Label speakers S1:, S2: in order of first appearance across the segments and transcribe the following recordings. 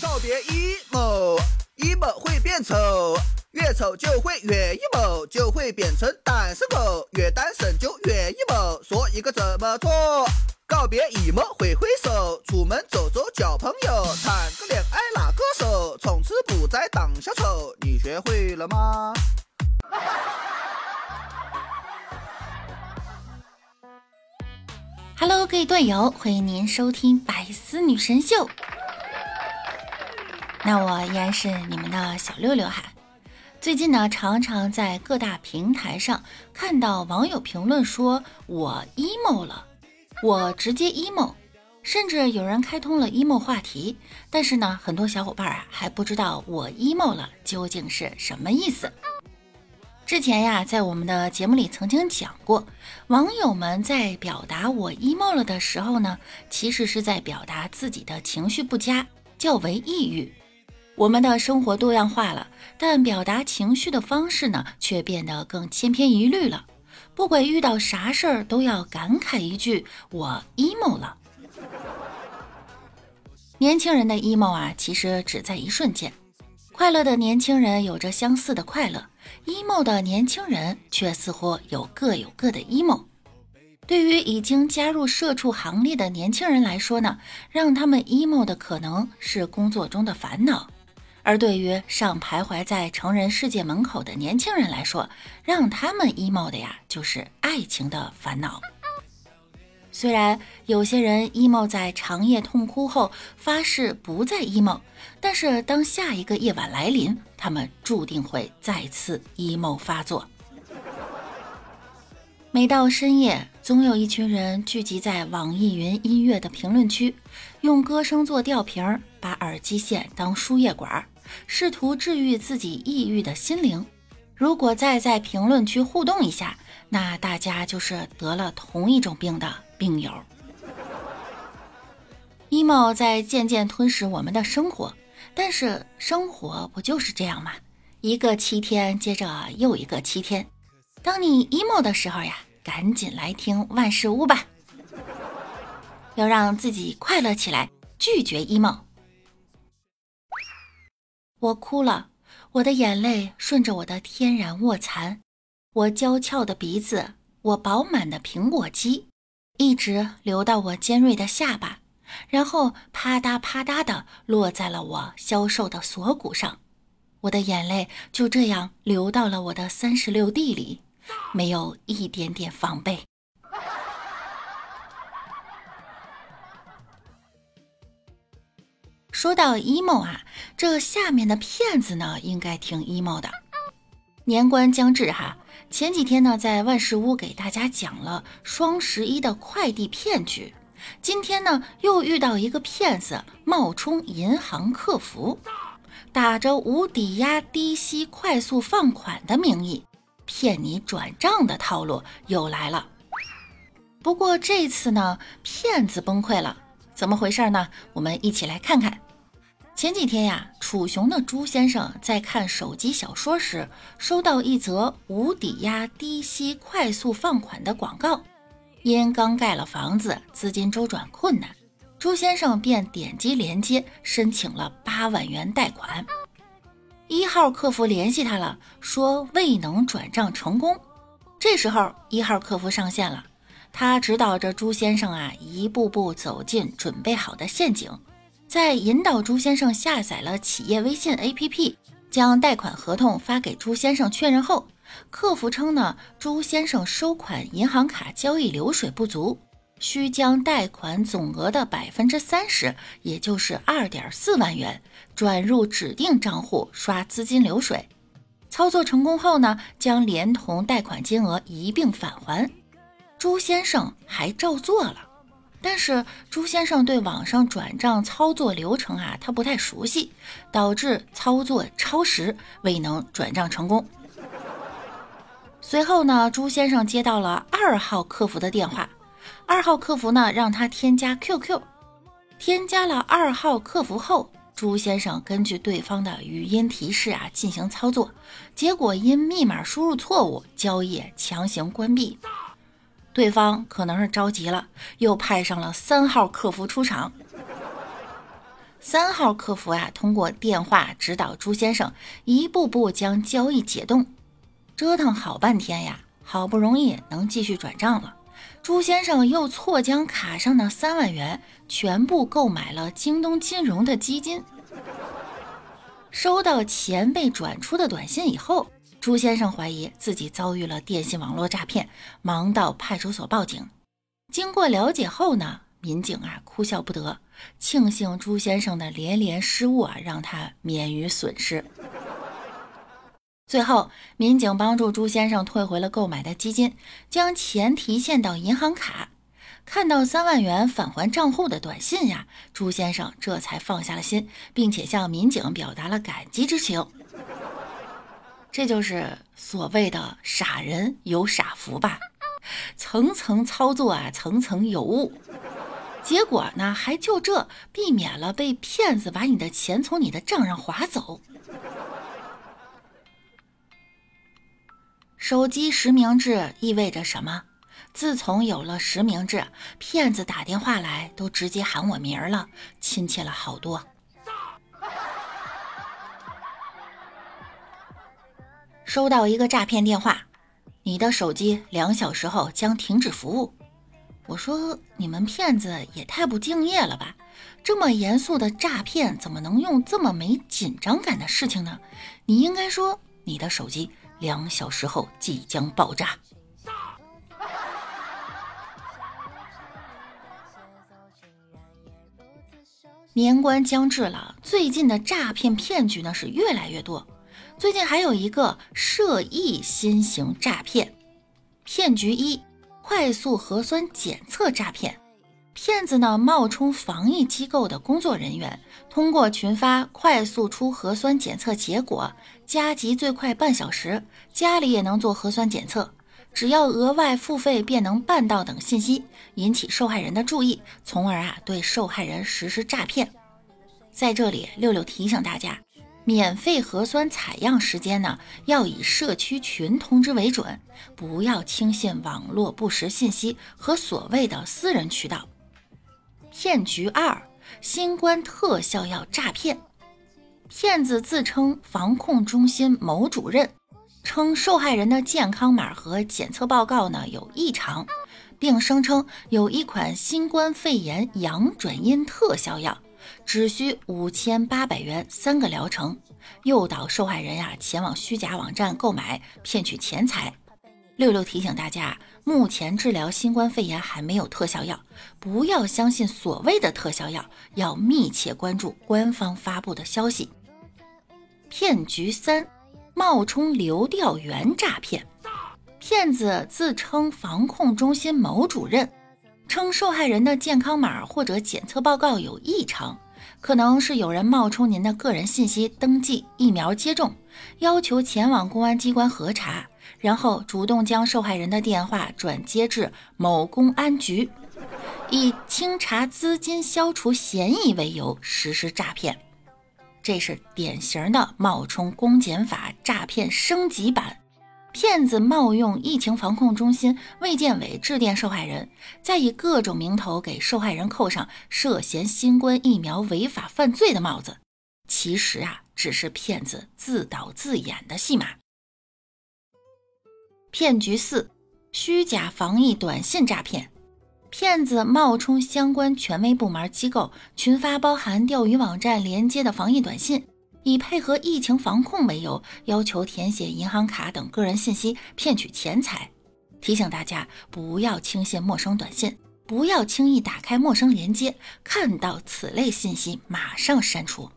S1: 告别 emo，emo 会变丑，越丑就会越 emo，就会变成单身狗，越单身就越 emo。说一个怎么做？告别 emo 挥挥手，出门走走交朋友，谈个恋爱拉个手，从此不再当小丑。你学会了吗
S2: ？Hello，各位队友，欢迎您收听百思女神秀。那我依然是你们的小六六哈。最近呢，常常在各大平台上看到网友评论说我 emo 了，我直接 emo，甚至有人开通了 emo 话题。但是呢，很多小伙伴啊还不知道我 emo 了究竟是什么意思。之前呀，在我们的节目里曾经讲过，网友们在表达我 emo 了的时候呢，其实是在表达自己的情绪不佳，较为抑郁。我们的生活多样化了，但表达情绪的方式呢，却变得更千篇一律了。不管遇到啥事儿，都要感慨一句：“我 emo 了。”年轻人的 emo 啊，其实只在一瞬间。快乐的年轻人有着相似的快乐。emo 的年轻人却似乎有各有各的 emo。对于已经加入社畜行列的年轻人来说呢，让他们 emo 的可能是工作中的烦恼；而对于尚徘徊在成人世界门口的年轻人来说，让他们 emo 的呀，就是爱情的烦恼。虽然有些人 emo 在长夜痛哭后发誓不再 emo，但是当下一个夜晚来临，他们注定会再次 emo 发作。每到深夜，总有一群人聚集在网易云音乐的评论区，用歌声做吊瓶，把耳机线当输液管，试图治愈自己抑郁的心灵。如果再在评论区互动一下，那大家就是得了同一种病的。病友，emo 在渐渐吞噬我们的生活，但是生活不就是这样吗？一个七天接着又一个七天。当你 emo 的时候呀，赶紧来听万事屋吧，要让自己快乐起来，拒绝 emo。我哭了，我的眼泪顺着我的天然卧蚕，我娇俏的鼻子，我饱满的苹果肌。一直流到我尖锐的下巴，然后啪嗒啪嗒的落在了我消瘦的锁骨上。我的眼泪就这样流到了我的三十六弟里，没有一点点防备。说到 emo 啊，这下面的骗子呢，应该挺 emo 的。年关将至哈。前几天呢，在万事屋给大家讲了双十一的快递骗局。今天呢，又遇到一个骗子冒充银行客服，打着无抵押、低息、快速放款的名义，骗你转账的套路又来了。不过这次呢，骗子崩溃了，怎么回事呢？我们一起来看看。前几天呀，楚雄的朱先生在看手机小说时，收到一则无抵押、低息、快速放款的广告。因刚盖了房子，资金周转困难，朱先生便点击链接申请了八万元贷款。一号客服联系他了，说未能转账成功。这时候，一号客服上线了，他指导着朱先生啊，一步步走进准备好的陷阱。在引导朱先生下载了企业微信 APP，将贷款合同发给朱先生确认后，客服称呢，朱先生收款银行卡交易流水不足，需将贷款总额的百分之三十，也就是二点四万元，转入指定账户刷资金流水。操作成功后呢，将连同贷款金额一并返还。朱先生还照做了。但是朱先生对网上转账操作流程啊，他不太熟悉，导致操作超时，未能转账成功。随后呢，朱先生接到了二号客服的电话，二号客服呢让他添加 QQ，添加了二号客服后，朱先生根据对方的语音提示啊进行操作，结果因密码输入错误，交易强行关闭。对方可能是着急了，又派上了三号客服出场。三号客服呀，通过电话指导朱先生一步步将交易解冻。折腾好半天呀，好不容易能继续转账了。朱先生又错将卡上的三万元全部购买了京东金融的基金。收到钱被转出的短信以后，朱先生怀疑自己遭遇了电信网络诈骗，忙到派出所报警。经过了解后呢，民警啊哭笑不得，庆幸朱先生的连连失误啊，让他免于损失。最后，民警帮助朱先生退回了购买的基金，将钱提现到银行卡。看到三万元返还账户的短信呀，朱先生这才放下了心，并且向民警表达了感激之情。这就是所谓的“傻人有傻福”吧？层层操作啊，层层有误，结果呢，还就这避免了被骗子把你的钱从你的账上划走。手机实名制意味着什么？自从有了实名制，骗子打电话来都直接喊我名儿了，亲切了好多。收到一个诈骗电话，你的手机两小时后将停止服务。我说你们骗子也太不敬业了吧！这么严肃的诈骗，怎么能用这么没紧张感的事情呢？你应该说你的手机。两小时后即将爆炸。年关将至了，最近的诈骗骗局呢是越来越多。最近还有一个涉疫新型诈骗骗局一：快速核酸检测诈骗。骗子呢冒充防疫机构的工作人员，通过群发快速出核酸检测结果、加急最快半小时、家里也能做核酸检测，只要额外付费便能办到等信息，引起受害人的注意，从而啊对受害人实施诈骗。在这里，六六提醒大家，免费核酸采样时间呢要以社区群通知为准，不要轻信网络不实信息和所谓的私人渠道。骗局二：新冠特效药诈骗。骗子自称防控中心某主任，称受害人的健康码和检测报告呢有异常，并声称有一款新冠肺炎阳转阴特效药，只需五千八百元三个疗程，诱导受害人呀前往虚假网站购买，骗取钱财。六六提醒大家，目前治疗新冠肺炎还没有特效药，不要相信所谓的特效药，要密切关注官方发布的消息。骗局三：冒充流调员诈骗。骗子自称防控中心某主任，称受害人的健康码或者检测报告有异常，可能是有人冒充您的个人信息登记疫苗接种，要求前往公安机关核查。然后主动将受害人的电话转接至某公安局，以清查资金、消除嫌疑为由实施诈骗，这是典型的冒充公检法诈骗升级版。骗子冒用疫情防控中心、卫健委致电受害人，再以各种名头给受害人扣上涉嫌新冠疫苗违法犯罪的帽子，其实啊，只是骗子自导自演的戏码。骗局四：虚假防疫短信诈骗。骗子冒充相关权威部门机构，群发包含钓鱼网站连接的防疫短信，以配合疫情防控为由，要求填写银行卡等个人信息，骗取钱财。提醒大家不要轻信陌生短信，不要轻易打开陌生连接，看到此类信息马上删除。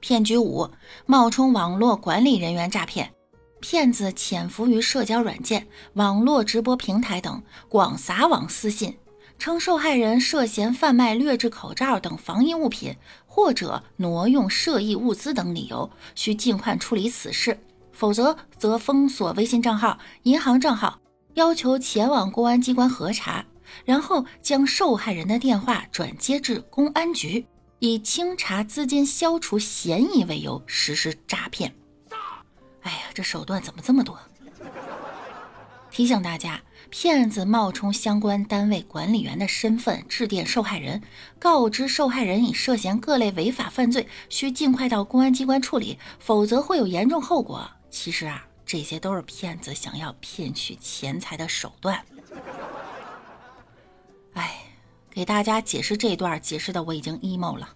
S2: 骗局五：冒充网络管理人员诈骗。骗子潜伏于社交软件、网络直播平台等，广撒网私信，称受害人涉嫌贩卖劣质口罩等防疫物品，或者挪用涉疫物资等理由，需尽快处理此事，否则则封锁微信账号、银行账号，要求前往公安机关核查，然后将受害人的电话转接至公安局，以清查资金、消除嫌疑为由实施诈骗。哎呀，这手段怎么这么多？提醒大家，骗子冒充相关单位管理员的身份致电受害人，告知受害人已涉嫌各类违法犯罪，需尽快到公安机关处理，否则会有严重后果。其实啊，这些都是骗子想要骗取钱财的手段。哎，给大家解释这段，解释的我已经 emo 了。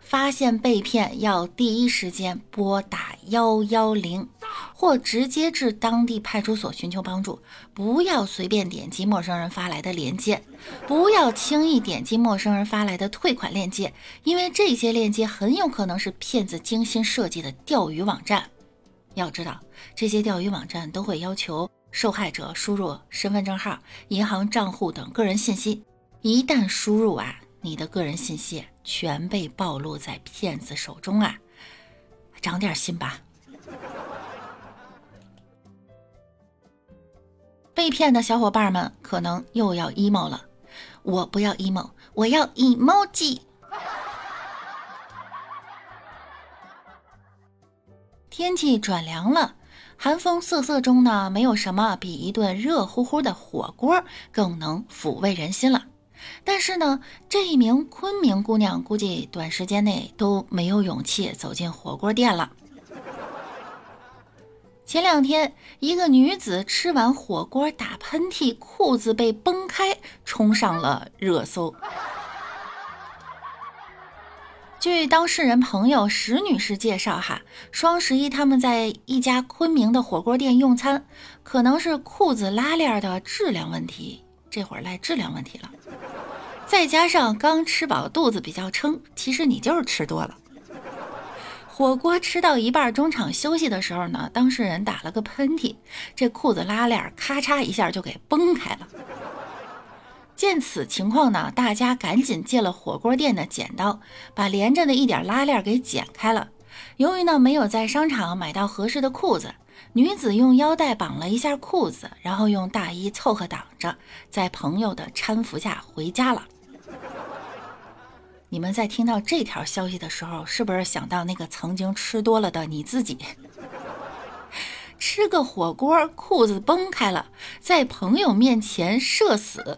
S2: 发现被骗要第一时间拨打幺幺零，或直接至当地派出所寻求帮助。不要随便点击陌生人发来的链接，不要轻易点击陌生人发来的退款链接，因为这些链接很有可能是骗子精心设计的钓鱼网站。要知道，这些钓鱼网站都会要求受害者输入身份证号、银行账户等个人信息，一旦输入啊。你的个人信息全被暴露在骗子手中啊！长点心吧。被骗的小伙伴们可能又要 emo 了，我不要 emo，我要 emoji。天气转凉了，寒风瑟瑟中呢，没有什么比一顿热乎乎的火锅更能抚慰人心了。但是呢，这一名昆明姑娘估计短时间内都没有勇气走进火锅店了。前两天，一个女子吃完火锅打喷嚏，裤子被崩开，冲上了热搜。据当事人朋友石女士介绍，哈，双十一他们在一家昆明的火锅店用餐，可能是裤子拉链的质量问题，这会儿赖质量问题了。再加上刚吃饱，肚子比较撑，其实你就是吃多了。火锅吃到一半，中场休息的时候呢，当事人打了个喷嚏，这裤子拉链咔嚓一下就给崩开了。见此情况呢，大家赶紧借了火锅店的剪刀，把连着的一点拉链给剪开了。由于呢没有在商场买到合适的裤子，女子用腰带绑了一下裤子，然后用大衣凑合挡着，在朋友的搀扶下回家了。你们在听到这条消息的时候，是不是想到那个曾经吃多了的你自己？吃个火锅，裤子崩开了，在朋友面前社死，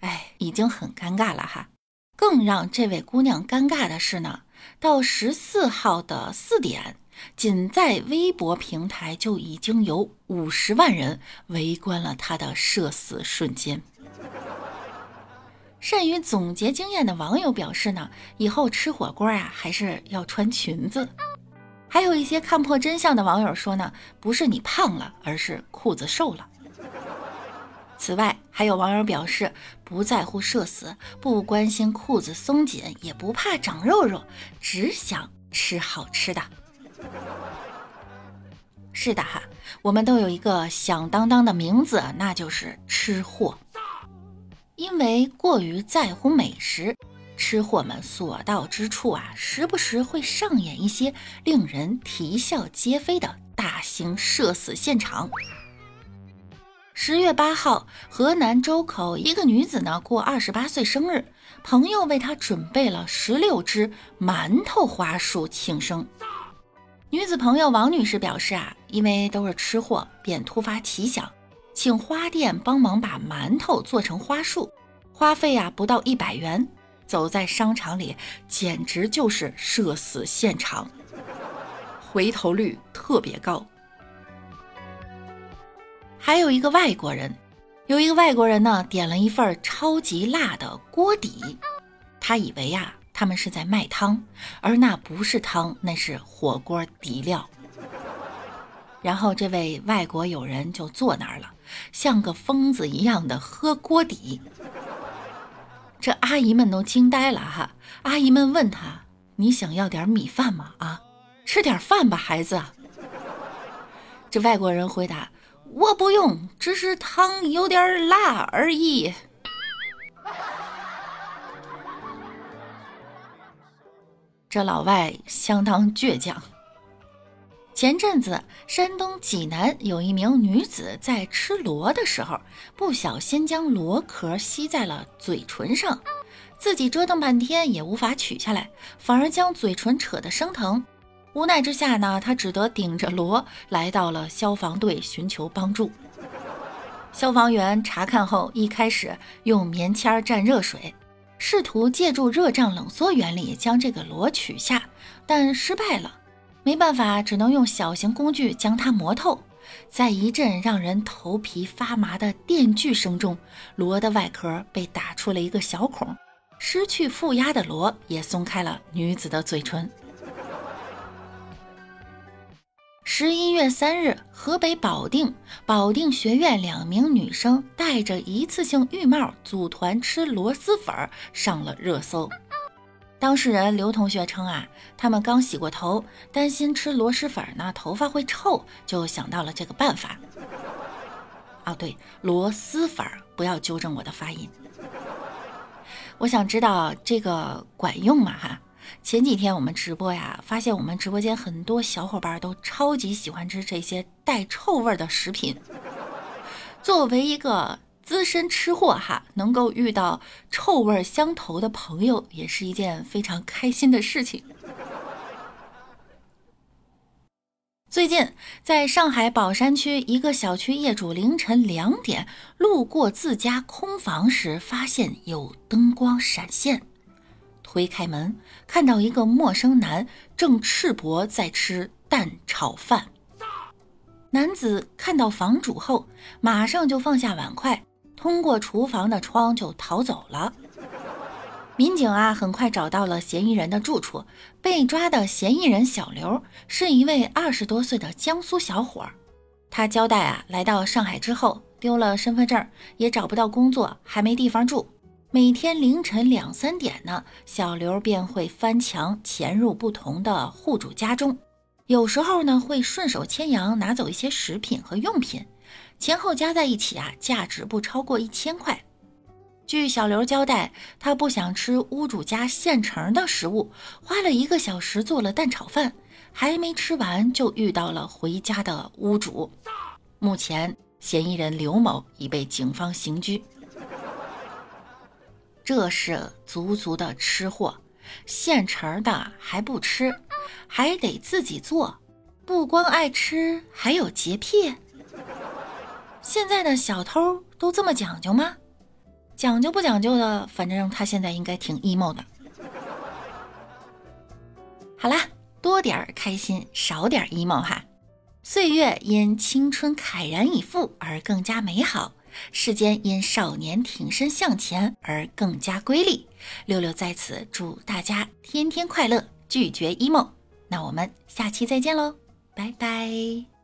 S2: 哎，已经很尴尬了哈。更让这位姑娘尴尬的是呢，到十四号的四点，仅在微博平台就已经有五十万人围观了她的社死瞬间。善于总结经验的网友表示呢，以后吃火锅啊还是要穿裙子。还有一些看破真相的网友说呢，不是你胖了，而是裤子瘦了。此外，还有网友表示不在乎社死，不关心裤子松紧，也不怕长肉肉，只想吃好吃的。是的哈，我们都有一个响当当的名字，那就是吃货。因为过于在乎美食，吃货们所到之处啊，时不时会上演一些令人啼笑皆非的大型社死现场。十月八号，河南周口一个女子呢过二十八岁生日，朋友为她准备了十六只馒头花束庆生。女子朋友王女士表示啊，因为都是吃货，便突发奇想。请花店帮忙把馒头做成花束，花费啊不到一百元。走在商场里，简直就是社死现场，回头率特别高。还有一个外国人，有一个外国人呢，点了一份超级辣的锅底，他以为呀，他们是在卖汤，而那不是汤，那是火锅底料。然后这位外国友人就坐那儿了。像个疯子一样的喝锅底，这阿姨们都惊呆了哈！阿姨们问他：“你想要点米饭吗？啊，吃点饭吧，孩子。”这外国人回答：“我不用，只是汤有点辣而已。”这老外相当倔强。前阵子，山东济南有一名女子在吃螺的时候，不小心将螺壳吸在了嘴唇上，自己折腾半天也无法取下来，反而将嘴唇扯得生疼。无奈之下呢，他只得顶着螺来到了消防队寻求帮助。消防员查看后，一开始用棉签蘸热水，试图借助热胀冷缩原理将这个螺取下，但失败了。没办法，只能用小型工具将它磨透。在一阵让人头皮发麻的电锯声中，螺的外壳被打出了一个小孔，失去负压的螺也松开了女子的嘴唇。十一月三日，河北保定保定学院两名女生戴着一次性浴帽组团吃螺蛳粉，上了热搜。当事人刘同学称啊，他们刚洗过头，担心吃螺蛳粉呢头发会臭，就想到了这个办法。啊，对，螺蛳粉，不要纠正我的发音。我想知道这个管用吗？哈。前几天我们直播呀，发现我们直播间很多小伙伴都超级喜欢吃这些带臭味的食品。作为一个资深吃货哈，能够遇到臭味相投的朋友，也是一件非常开心的事情。最近，在上海宝山区一个小区业主凌晨两点路过自家空房时，发现有灯光闪现。推开门，看到一个陌生男正赤膊在吃蛋炒饭。男子看到房主后，马上就放下碗筷，通过厨房的窗就逃走了。民警啊，很快找到了嫌疑人的住处。被抓的嫌疑人小刘是一位二十多岁的江苏小伙。他交代啊，来到上海之后丢了身份证，也找不到工作，还没地方住。每天凌晨两三点呢，小刘便会翻墙潜入不同的户主家中，有时候呢会顺手牵羊拿走一些食品和用品，前后加在一起啊，价值不超过一千块。据小刘交代，他不想吃屋主家现成的食物，花了一个小时做了蛋炒饭，还没吃完就遇到了回家的屋主。目前，嫌疑人刘某已被警方刑拘。这是足足的吃货，现成的还不吃，还得自己做，不光爱吃，还有洁癖。现在的小偷都这么讲究吗？讲究不讲究的，反正他现在应该挺 emo 的。好啦，多点儿开心，少点儿 emo 哈。岁月因青春慨然已赴而更加美好。世间因少年挺身向前而更加瑰丽。六六在此祝大家天天快乐，拒绝 emo。那我们下期再见喽，拜拜。